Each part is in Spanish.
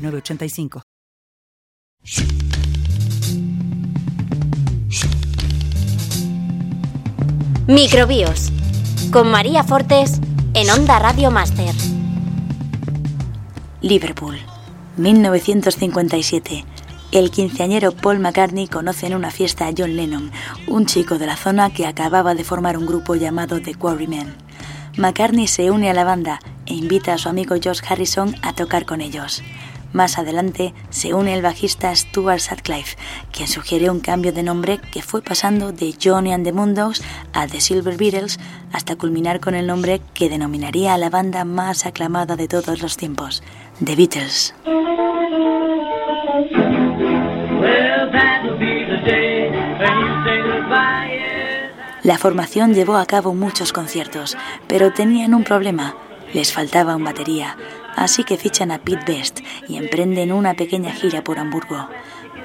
985. Microbios con María Fortes en Onda Radio Master. Liverpool, 1957. El quinceañero Paul McCartney conoce en una fiesta a John Lennon, un chico de la zona que acababa de formar un grupo llamado The Quarrymen. McCartney se une a la banda e invita a su amigo Josh Harrison a tocar con ellos. Más adelante se une el bajista Stuart Sutcliffe, quien sugiere un cambio de nombre que fue pasando de Johnny and the Moondogs a The Silver Beatles hasta culminar con el nombre que denominaría a la banda más aclamada de todos los tiempos, The Beatles. La formación llevó a cabo muchos conciertos, pero tenían un problema, les faltaba un batería, así que fichan a Pete Best y emprenden una pequeña gira por Hamburgo.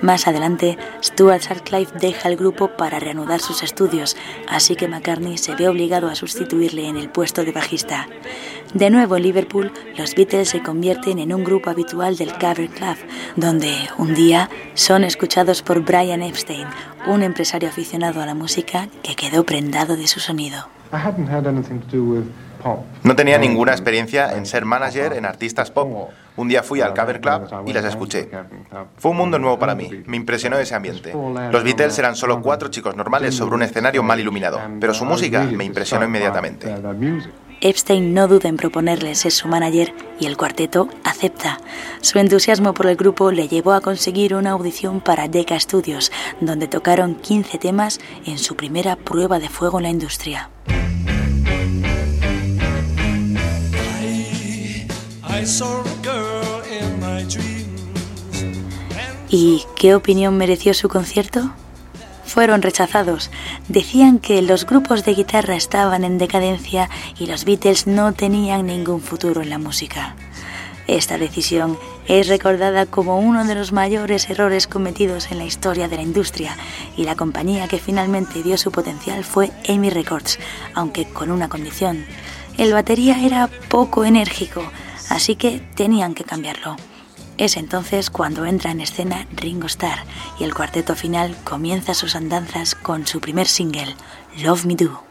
Más adelante, Stuart Sutcliffe deja el grupo para reanudar sus estudios, así que McCartney se ve obligado a sustituirle en el puesto de bajista. De nuevo en Liverpool, los Beatles se convierten en un grupo habitual del Cavern Club, donde un día son escuchados por Brian Epstein, un empresario aficionado a la música que quedó prendado de su sonido. No tenía ninguna experiencia en ser manager en artistas pop. Un día fui al Cover Club y las escuché. Fue un mundo nuevo para mí. Me impresionó ese ambiente. Los Beatles eran solo cuatro chicos normales sobre un escenario mal iluminado, pero su música me impresionó inmediatamente. Epstein no duda en proponerles ser su manager y el cuarteto acepta. Su entusiasmo por el grupo le llevó a conseguir una audición para Decca Studios, donde tocaron 15 temas en su primera prueba de fuego en la industria. ¿Y qué opinión mereció su concierto? Fueron rechazados. Decían que los grupos de guitarra estaban en decadencia y los Beatles no tenían ningún futuro en la música. Esta decisión es recordada como uno de los mayores errores cometidos en la historia de la industria y la compañía que finalmente dio su potencial fue Amy Records, aunque con una condición. El batería era poco enérgico, así que tenían que cambiarlo. Es entonces cuando entra en escena Ringo Starr y el cuarteto final comienza sus andanzas con su primer single, Love Me Do.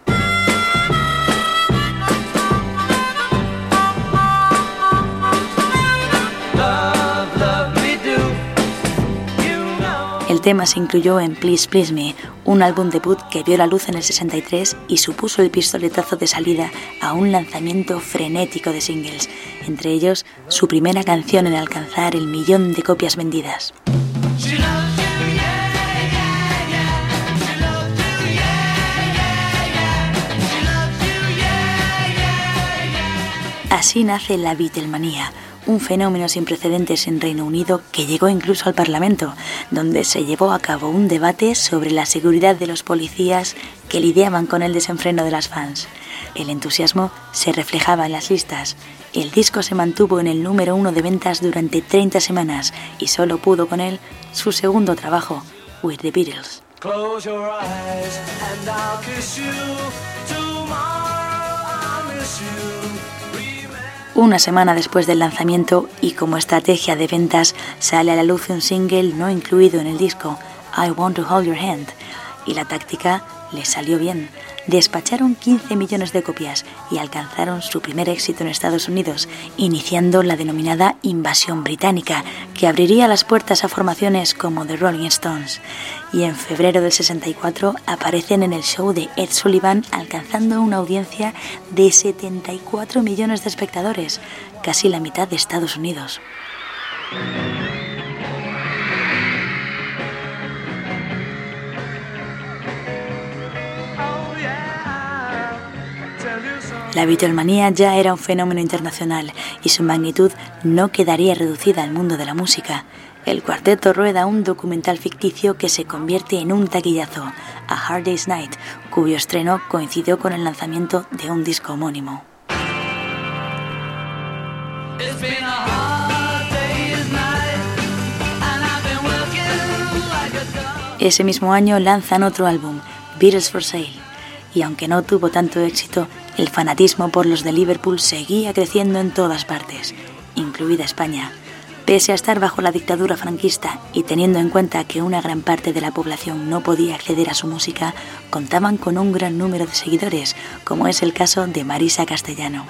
El tema se incluyó en Please Please Me, un álbum debut que vio la luz en el 63 y supuso el pistoletazo de salida a un lanzamiento frenético de singles, entre ellos su primera canción en alcanzar el millón de copias vendidas. Así nace la Beatlemanía, un fenómeno sin precedentes en Reino Unido que llegó incluso al Parlamento, donde se llevó a cabo un debate sobre la seguridad de los policías que lidiaban con el desenfreno de las fans. El entusiasmo se reflejaba en las listas. El disco se mantuvo en el número uno de ventas durante 30 semanas y solo pudo con él su segundo trabajo, With the Beatles. Una semana después del lanzamiento y como estrategia de ventas sale a la luz un single no incluido en el disco, I Want to Hold Your Hand, y la táctica les salió bien. Despacharon 15 millones de copias y alcanzaron su primer éxito en Estados Unidos, iniciando la denominada invasión británica, que abriría las puertas a formaciones como The Rolling Stones. Y en febrero del 64 aparecen en el show de Ed Sullivan alcanzando una audiencia de 74 millones de espectadores, casi la mitad de Estados Unidos. La Beatlemanía ya era un fenómeno internacional y su magnitud no quedaría reducida al mundo de la música. El cuarteto rueda un documental ficticio que se convierte en un taquillazo, A Hard Day's Night, cuyo estreno coincidió con el lanzamiento de un disco homónimo. Ese mismo año lanzan otro álbum, Beatles for Sale, y aunque no tuvo tanto éxito, el fanatismo por los de Liverpool seguía creciendo en todas partes, incluida España. Pese a estar bajo la dictadura franquista y teniendo en cuenta que una gran parte de la población no podía acceder a su música, contaban con un gran número de seguidores, como es el caso de Marisa Castellano.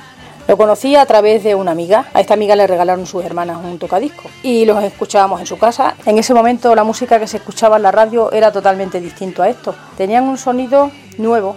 Lo conocí a través de una amiga. A esta amiga le regalaron sus hermanas un tocadisco y los escuchábamos en su casa. En ese momento la música que se escuchaba en la radio era totalmente distinto a esto. Tenían un sonido nuevo.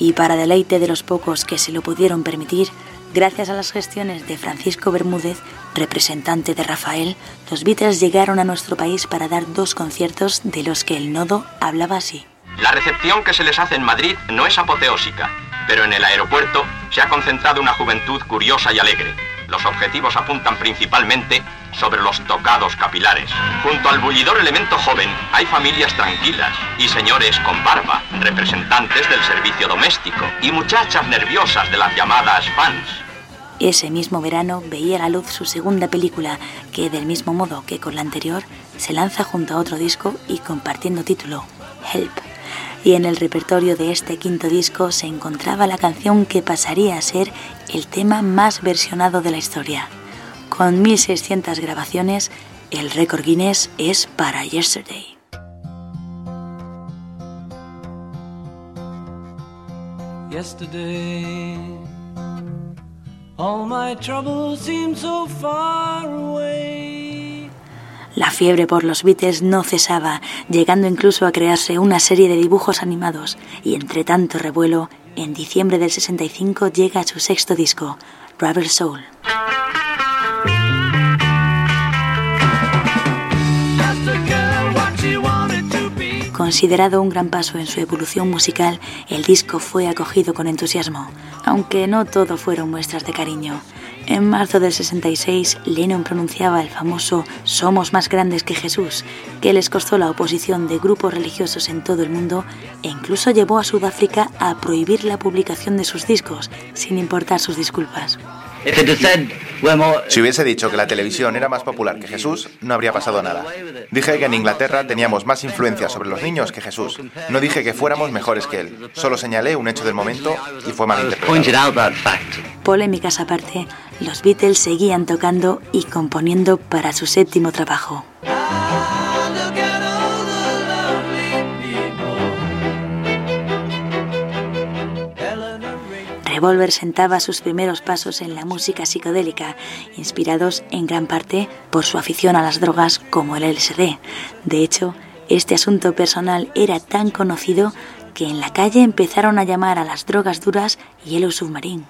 Y para deleite de los pocos que se lo pudieron permitir, gracias a las gestiones de Francisco Bermúdez, representante de Rafael, los Beatles llegaron a nuestro país para dar dos conciertos de los que el nodo hablaba así. La recepción que se les hace en Madrid no es apoteósica pero en el aeropuerto se ha concentrado una juventud curiosa y alegre. Los objetivos apuntan principalmente sobre los tocados capilares. Junto al bullidor elemento joven hay familias tranquilas y señores con barba, representantes del servicio doméstico y muchachas nerviosas de las llamadas fans. Ese mismo verano veía a la luz su segunda película, que del mismo modo que con la anterior, se lanza junto a otro disco y compartiendo título, Help y en el repertorio de este quinto disco se encontraba la canción que pasaría a ser el tema más versionado de la historia. Con 1600 grabaciones, el récord Guinness es para Yesterday. Yesterday, all my troubles seem so far away. La fiebre por los Beatles no cesaba, llegando incluso a crearse una serie de dibujos animados, y entre tanto revuelo, en diciembre del 65 llega a su sexto disco, Rubber Soul. Considerado un gran paso en su evolución musical, el disco fue acogido con entusiasmo, aunque no todo fueron muestras de cariño. En marzo del 66, Lennon pronunciaba el famoso Somos más grandes que Jesús, que les costó la oposición de grupos religiosos en todo el mundo e incluso llevó a Sudáfrica a prohibir la publicación de sus discos, sin importar sus disculpas. Si hubiese dicho que la televisión era más popular que Jesús, no habría pasado nada. Dije que en Inglaterra teníamos más influencia sobre los niños que Jesús. No dije que fuéramos mejores que él. Solo señalé un hecho del momento y fue malinterpretado. Polémicas aparte, los Beatles seguían tocando y componiendo para su séptimo trabajo. Revolver sentaba sus primeros pasos en la música psicodélica, inspirados en gran parte por su afición a las drogas como el LSD. De hecho, este asunto personal era tan conocido que en la calle empezaron a llamar a las drogas duras Yellow Submarine.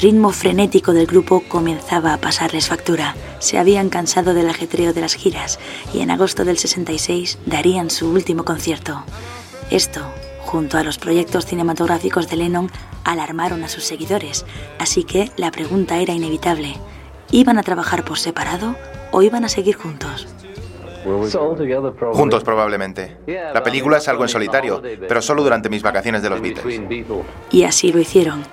Ritmo frenético del grupo comenzaba a pasarles factura. Se habían cansado del ajetreo de las giras y en agosto del 66 darían su último concierto. Esto, junto a los proyectos cinematográficos de Lennon, alarmaron a sus seguidores, así que la pregunta era inevitable. ¿Iban a trabajar por separado o iban a seguir juntos? Juntos probablemente. La película es algo en solitario, pero solo durante mis vacaciones de los Beatles. Y así lo hicieron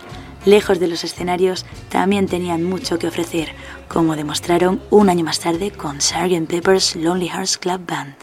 lejos de los escenarios, también tenían mucho que ofrecer, como demostraron un año más tarde con Sgt. Pepper's Lonely Hearts Club Band.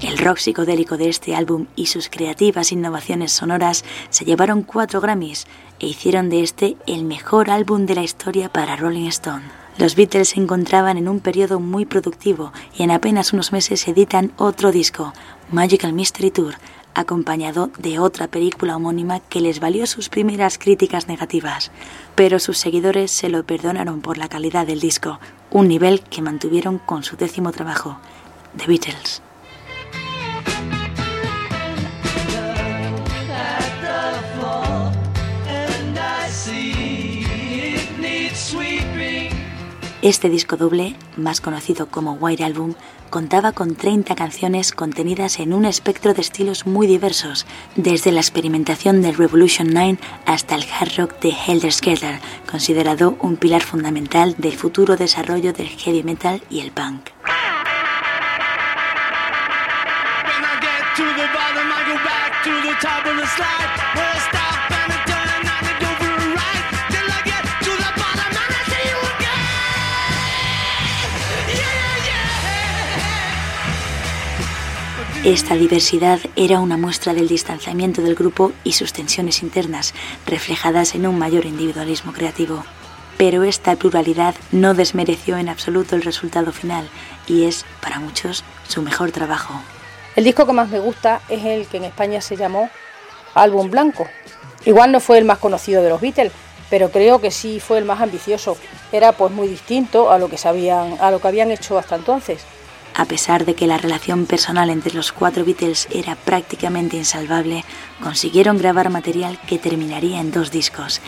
El rock psicodélico de este álbum y sus creativas innovaciones sonoras se llevaron cuatro Grammys e hicieron de este el mejor álbum de la historia para Rolling Stone. Los Beatles se encontraban en un periodo muy productivo y en apenas unos meses editan otro disco, Magical Mystery Tour, acompañado de otra película homónima que les valió sus primeras críticas negativas, pero sus seguidores se lo perdonaron por la calidad del disco, un nivel que mantuvieron con su décimo trabajo, The Beatles. Este disco doble, más conocido como White Album, contaba con 30 canciones contenidas en un espectro de estilos muy diversos, desde la experimentación del Revolution 9 hasta el hard rock de Helter Skelter, considerado un pilar fundamental del futuro desarrollo del heavy metal y el punk. Esta diversidad era una muestra del distanciamiento del grupo y sus tensiones internas, reflejadas en un mayor individualismo creativo. Pero esta pluralidad no desmereció en absoluto el resultado final y es, para muchos, su mejor trabajo. El disco que más me gusta es el que en España se llamó Álbum Blanco. Igual no fue el más conocido de los Beatles, pero creo que sí fue el más ambicioso. Era pues muy distinto a lo que sabían, a lo que habían hecho hasta entonces. A pesar de que la relación personal entre los cuatro Beatles era prácticamente insalvable, consiguieron grabar material que terminaría en dos discos.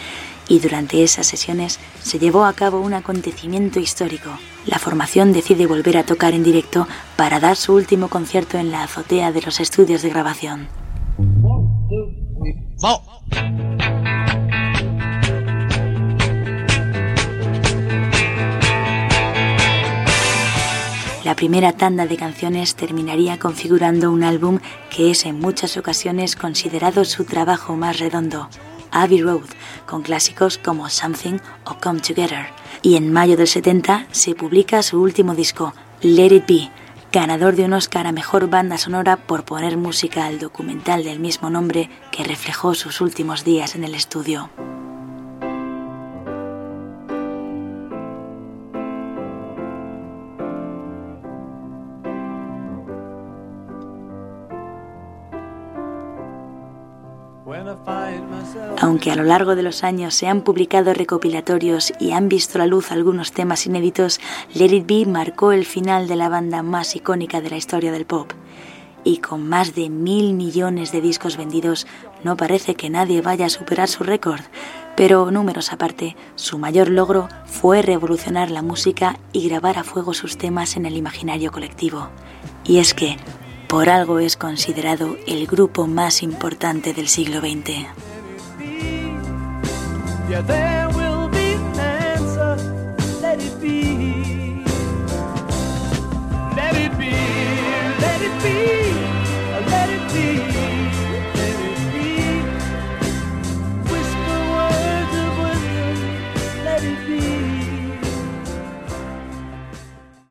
Y durante esas sesiones se llevó a cabo un acontecimiento histórico. La formación decide volver a tocar en directo para dar su último concierto en la azotea de los estudios de grabación. La primera tanda de canciones terminaría configurando un álbum que es en muchas ocasiones considerado su trabajo más redondo, Abbey Road, con clásicos como Something o Come Together. Y en mayo del 70 se publica su último disco, Let It Be, ganador de un Oscar a Mejor Banda Sonora por poner música al documental del mismo nombre que reflejó sus últimos días en el estudio. Aunque a lo largo de los años se han publicado recopilatorios y han visto la luz algunos temas inéditos, Let It Be marcó el final de la banda más icónica de la historia del pop. Y con más de mil millones de discos vendidos, no parece que nadie vaya a superar su récord. Pero números aparte, su mayor logro fue revolucionar la música y grabar a fuego sus temas en el imaginario colectivo. Y es que, por algo es considerado el grupo más importante del siglo XX. Yeah, there